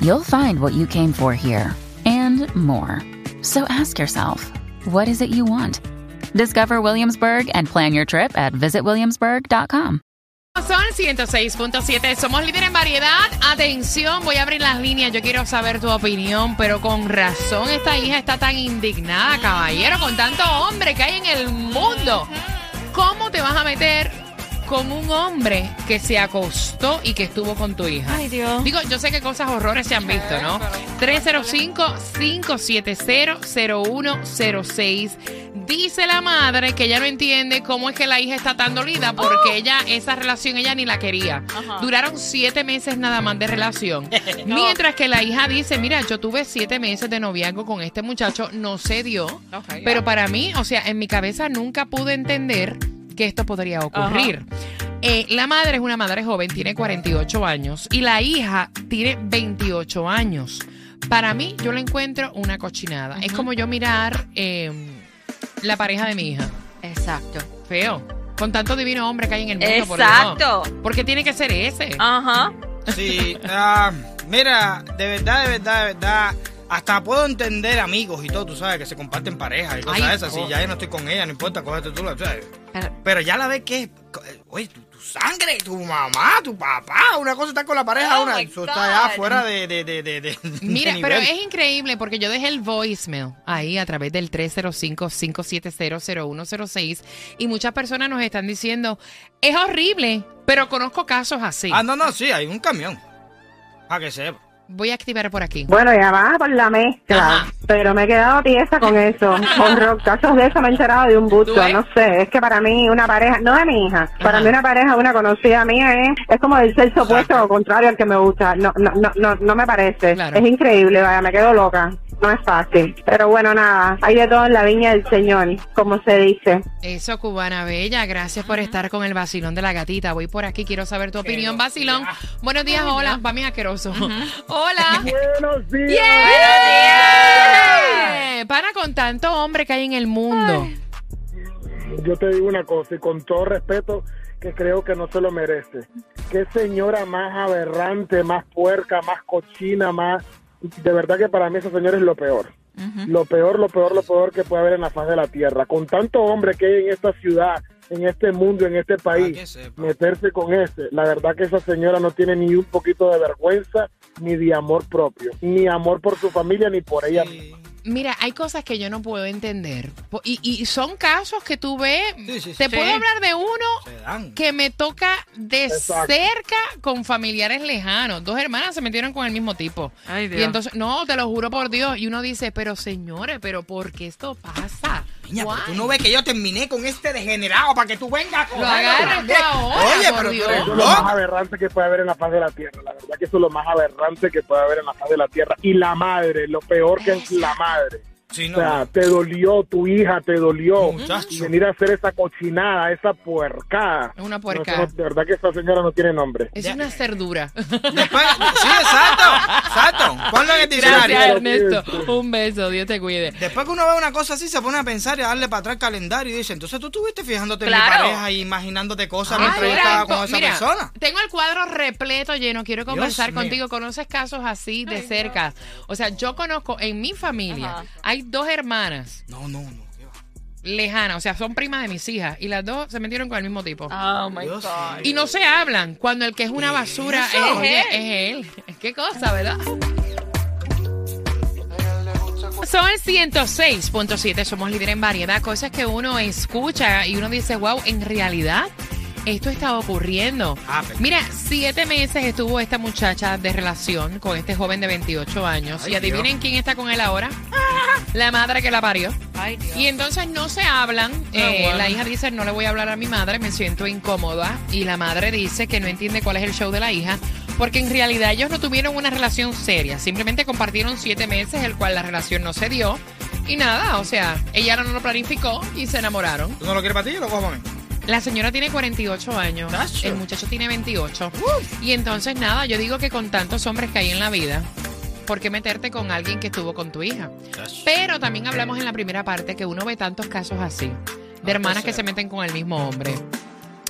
you'll find what you came for here and more. So ask yourself, what is it you want? Discover Williamsburg and plan your trip at visitwilliamsburg.com. Son 106.7, somos líderes en variedad. Atención, voy a abrir las líneas. Yo quiero saber tu opinión, pero con razón esta hija está tan indignada, caballero, con tanto hombre que hay en el mundo. ¿Cómo te vas a meter con un hombre que se acostó y que estuvo con tu hija? Ay, Dios. Digo, yo sé que cosas horrores se han visto, ¿no? 305-570-0106. Dice la madre que ella no entiende cómo es que la hija está tan dolida porque ella, esa relación, ella ni la quería. Ajá. Duraron siete meses nada más de relación. Mientras que la hija dice, mira, yo tuve siete meses de noviazgo con este muchacho, no se dio. Pero para mí, o sea, en mi cabeza nunca pude entender que esto podría ocurrir. Eh, la madre es una madre joven, tiene 48 años y la hija tiene 28 años. Para mí, yo la encuentro una cochinada. Es como yo mirar eh, la pareja de mi hija. Exacto. Feo. Con tanto divino hombre que hay en el mundo. por Exacto. Dios. ¿Por qué tiene que ser ese? Ajá. Sí, ah, mira, de verdad, de verdad, de verdad. Hasta puedo entender amigos y todo, tú sabes, que se comparten parejas y cosas Ay, esas. Si ya no estoy con ella, no importa, cógete tú, la- ¿sabes? Pero- Pero ya la ves que, es, oye, tu, tu sangre, tu mamá, tu papá, una cosa está con la pareja, Oh una, eso está ya fuera de, de, de, de, Mira, pero es increíble porque yo dejé el voicemail ahí a través del 305-570-0106 y muchas personas nos están diciendo, es horrible, pero conozco casos así. Ah, no, no, sí, hay un camión. Para que sepa. Voy a activar por aquí. Bueno, llamada por la mezcla, Ajá. pero me he quedado tiesa con eso. Con ro- casos de eso me he enterado de un ¿Tú busto, no sé. Es que para mí una pareja, no de mi hija, para Ajá. mí una pareja, una conocida mía es, es como del sexo opuesto o contrario al que me gusta. No, no, no, no, no me parece. Claro. Es increíble, vaya, me quedo loca. No es fácil. Pero bueno, nada, hay de todo en la viña del Señor, como se dice. Eso, Cubana Bella, gracias por estar con el vacilón de la gatita. Voy por aquí, quiero saber tu opinión, vacilón. Buenos días, hola, para mí asqueroso. Hola. Buenos días. Yeah. Para con tanto hombre que hay en el mundo. Yo te digo una cosa y con todo respeto que creo que no se lo merece. Qué señora más aberrante, más puerca, más cochina, más... De verdad que para mí esa señora es lo peor. Lo peor, lo peor, lo peor que puede haber en la faz de la tierra. Con tanto hombre que hay en esta ciudad, en este mundo, en este que país, meterse con este, la verdad que esa señora no tiene ni un poquito de vergüenza, ni de amor propio, ni amor por su familia, ni por ella misma. Mira, hay cosas que yo no puedo entender. Y, y son casos que tú ves. Sí, sí, sí. Te Sí. puedo hablar de uno que me toca de Exacto. cerca con familiares lejanos. Dos hermanas se metieron con el mismo tipo. Ay, Dios. Y entonces, no, te lo juro por Dios. Y uno dice, pero señores, pero ¿por qué esto pasa? Niña, pero tú no ves que yo terminé con este degenerado para que tú vengas a Lo ahora, Oye, pero Dios. Eso es lo más aberrante que puede haber en la faz de la tierra. La verdad que eso es lo más aberrante que puede haber en la faz de la tierra. Y la madre, lo peor que es la madre. Sí, O sea, no. te dolió, tu hija te dolió. Muchacho. Y venir a hacer esa cochinada, esa puercada. Es una No, puerca. eso no- de verdad que esa señora no tiene nombre. Es una cerdura. Después, sí, exacto, exacto. Ponlo en el diccionario. Gracias. Ernesto. Un beso. Dios te cuide. Después que uno ve una cosa así, se pone a pensar y a darle para atrás el calendario y dice, entonces tú estuviste fijándote en mi pareja y imaginándote cosas Ay, mientras yo estaba con po- esa mira, persona. Tengo el cuadro repleto lleno. Quiero conversar contigo. ¿Conoces casos así de cerca? O sea, yo conozco en mi familia, Ajá. hay dos hermanas No, no, no. lejanas, o sea, son primas de mis hijas, y las dos se metieron con el mismo tipo. Oh my Dios God. mío. Y no se hablan cuando el que es una basura es, él. Qué cosa, ¿verdad? Son el 106.7, somos líder en variedad, cosas que uno escucha y uno dice, wow, en realidad esto está ocurriendo. Ah, pero- Mira, siete meses estuvo esta muchacha de relación con este joven de 28 años. Ay, y adivinen Dios. quién está con él ahora. La madre que la parió. Ay, Dios. Y entonces no se hablan. Eh, bueno. La hija dice, no le voy a hablar a mi madre, me siento incómoda. Y la madre dice que no entiende cuál es el show de la hija Porque en realidad ellos no tuvieron una relación seria. Simplemente compartieron siete meses, el cual la relación no se dio. Y nada, o sea, ella no lo planificó y se enamoraron. ¿Tú no lo quieres para ti o lo cojo para mí? La señora tiene 48 años. Tacho. El muchacho tiene 28. Y entonces nada, yo digo que con tantos hombres que hay en la vida, ¿por qué meterte con alguien que estuvo con tu hija? Pero también hablamos en la primera parte que uno ve tantos casos así, de hermanas que se meten con el mismo hombre,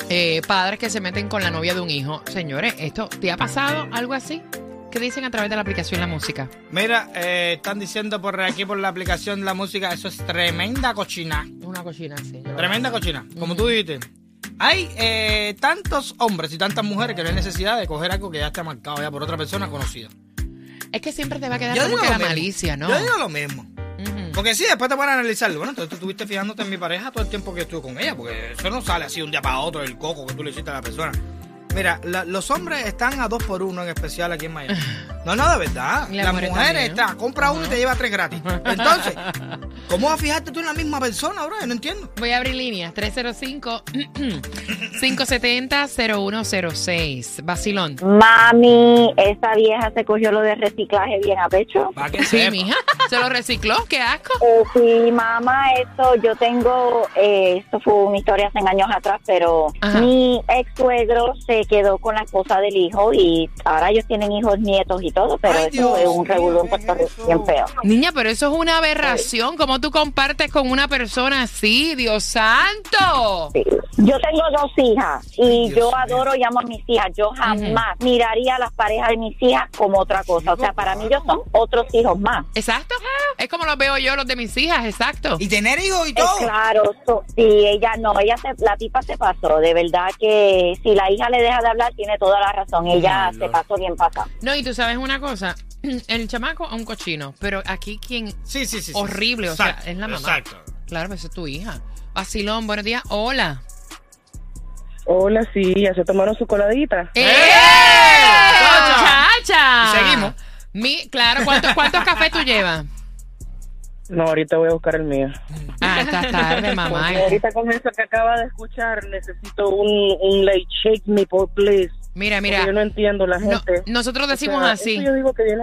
eh, padres que se meten con la novia de un hijo. Señores, ¿esto te ha pasado algo así? ¿Qué dicen a través de la aplicación La Música? Mira, eh, están diciendo por aquí por la aplicación la música, eso es tremenda cochina. Una cochina lo- Tremenda cochina. Como tú dijiste. Hay eh, tantos hombres y tantas mujeres que no hay necesidad de coger algo que ya está marcado ya por otra persona conocida. Es que siempre te va a quedar Yo como digo que lo la mismo. malicia, ¿no? Yo digo lo mismo. Ujú. Porque sí, después te van a analizarlo. Bueno, entonces tú estuviste fijándote en mi pareja todo el tiempo que estuve con ella, porque eso no sale así un día para otro el coco que tú le hiciste a la persona. Mira, la- los hombres están a dos por uno en especial aquí en Miami. No, no, de verdad. Las mujeres están, compra uno y te lleva tres gratis. Entonces, ¿cómo vas a fijarte tú en la misma persona, bro? Yo no entiendo. Voy a abrir líneas 305-570-0106. Vacilón. Mami, esa vieja se cogió lo de reciclaje bien a pecho. Para que Sí, sepa. mija. Se lo recicló. Qué asco. Eh, sí, mamá, esto yo tengo, eh, esto fue una historia hace años atrás, pero Ajá. mi ex suegro se quedó con la esposa del hijo y ahora ellos tienen hijos, nietos y todo, pero Ay, eso Dios es un mío, revolú en ¿qué Puerto es Rico eso? bien feo. Niña, pero eso es una aberración. ¿Cómo tú compartes con una persona así? Dios santo. Sí. Yo tengo dos hijas y Ay, yo adoro y amo a mis hijas. Yo jamás miraría a las parejas de mis hijas como otra cosa. O sea, para mí ellos son otros hijos más. Exacto. Es como los veo yo, los de mis hijas. Exacto. Y tener hijos y Eh, todo. claro, so- sí, ella no, ella se, la tipa se pasó, de verdad que si la hija le deja de hablar tiene toda la razón, ella se pasó bien pasada. No, y tú sabes una cosa. El chamaco es un cochino, pero aquí quien Sí, sí, sí. sí. horrible, o Exacto, sea, es la mamá. Exacto. Claro, pues es tu hija. Vacilón, buenos días. Hola. Hola, sí, ya se tomaron su coladita. ¡Eh! ¡Chacha! ¡Muchacha! Seguimos. Mi, claro, ¿cuántos, ¿cuántos cafés tú llevas? No, ahorita voy a buscar el mío. Ah, estás tarde, mamá. Porque ahorita con eso que acaba de escuchar, necesito un, un late shake me, por please. Mira, Porque mira. yo no entiendo la no- gente. nosotros O decimos sea, así. yo digo que viene...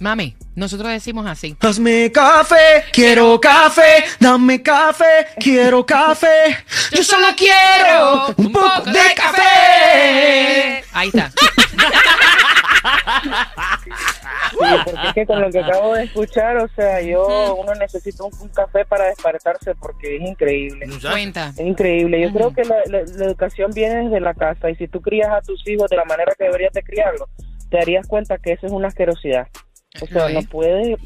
Mami, nosotros decimos así. Hazme café, quiero café, dame café, quiero café. Yo solo quiero un poco de café. Ahí está. Porque es que con lo que acabo de escuchar, o sea, yo uno necesita un, un café para despertarse porque es increíble. Cuenta. Es increíble. Yo creo que la, la- la educación viene desde la casa y si tú crías a tus hijos de la manera que deberías de criarlos, te darías cuenta que eso es una asquerosidad. O sea, no es. puedes,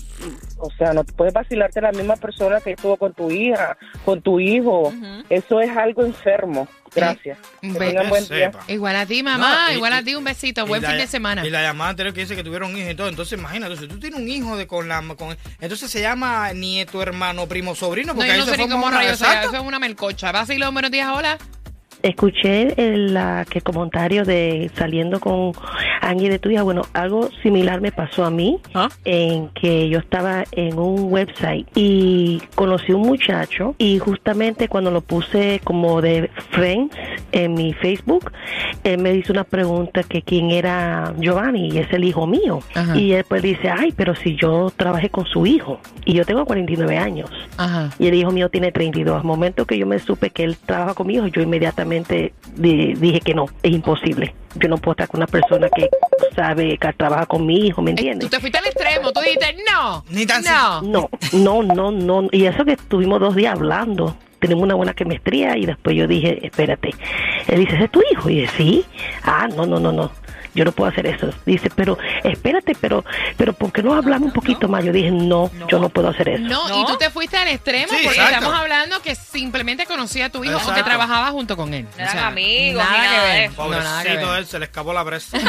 o sea, no puedes vacilarte la misma persona que estuvo con tu hija, con tu hijo. Eso es algo enfermo. Gracias. Un Que be- tengan buen día. Sepa. Igual a ti, mamá. No, y- igual a ti, un besito. Buen la- fin de semana. Y la llamada anterior que dice que tuvieron hijos y todo. Entonces, imagínate, si tú tienes un hijo de con la. Con, entonces se llama nieto, hermano, primo, sobrino. No, Porque yo ahí no sé ni cómo rayos sea. Eso es una melcocha. Vacilón, buenos días, hola. Escuché el la, que comentario de saliendo con Angie de tu hija. Bueno, algo similar me pasó a mí, ¿Ah? en que yo estaba en un website y conocí un muchacho y justamente cuando lo puse como de friends en mi Facebook, él me hizo una pregunta que quién era Giovanni y es el hijo mío. Ajá. Y él pues dice, ay, pero si yo trabajé con su hijo y yo tengo 49 años. Ajá. Y el hijo mío tiene 32. Al momento que yo me supe que él trabaja conmigo, yo inmediatamente di- dije que no, es imposible. Yo no puedo estar con una persona que sabe que trabaja con mi hijo, ¿me Eh, Tú entiendes? te fuiste al extremo. Tú dijiste, no. Ni tan No. No, no, no, no. Y eso que estuvimos dos días hablando. Tenemos una buena chemistría y después yo dije, espérate. Él dice, ¿ese es tu hijo? Y dije, sí. Ah, no, no, no, no. Yo no puedo hacer eso. Dice, pero espérate, pero, pero ¿por qué no hablamos un poquito más? Yo dije, no, yo no puedo hacer eso. No, y tú te fuiste al extremo Sí, porque exacto. estamos hablando que simplemente conocía a tu hijo o que Exacto. trabajaba junto con él. No eran amigos, nada ni que de ver. eso. No, nada que Pobrecito ver. él, se le escapó la presa.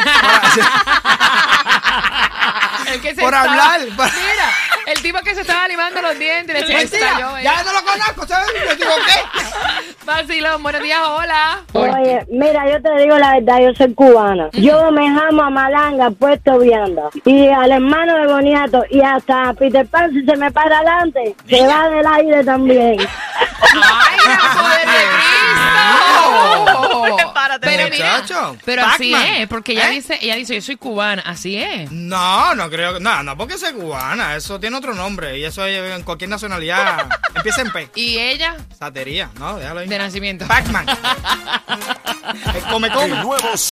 El que se Por estaba- hablar. Mira, el tipo que se estaba limando los dientes. Le decía, Mentira, "Está yo, eh". ya no lo conozco, ¿sabes? Me equivoqué. Vacilón, buenos días, hola. Oye, mira, yo te digo la verdad, yo soy cubana. Yo me amo a Malanga, puesto vianda. Y al hermano de Boniato, y hasta Peter Pan, si se me para adelante, se va del aire también. ¡Ay, Cristo! Pero mira, Muchacho, pero así Pac-Man. es, porque ella ¿Eh? dice, ella dice, yo soy cubana, así es. No, no creo que. No, no porque sea cubana. Eso tiene otro nombre. Y eso es en cualquier nacionalidad. empieza en P. Y ella, Satería, ¿no? Déjalo ahí. de nacimiento. Pac-Man. El come El come. nuevo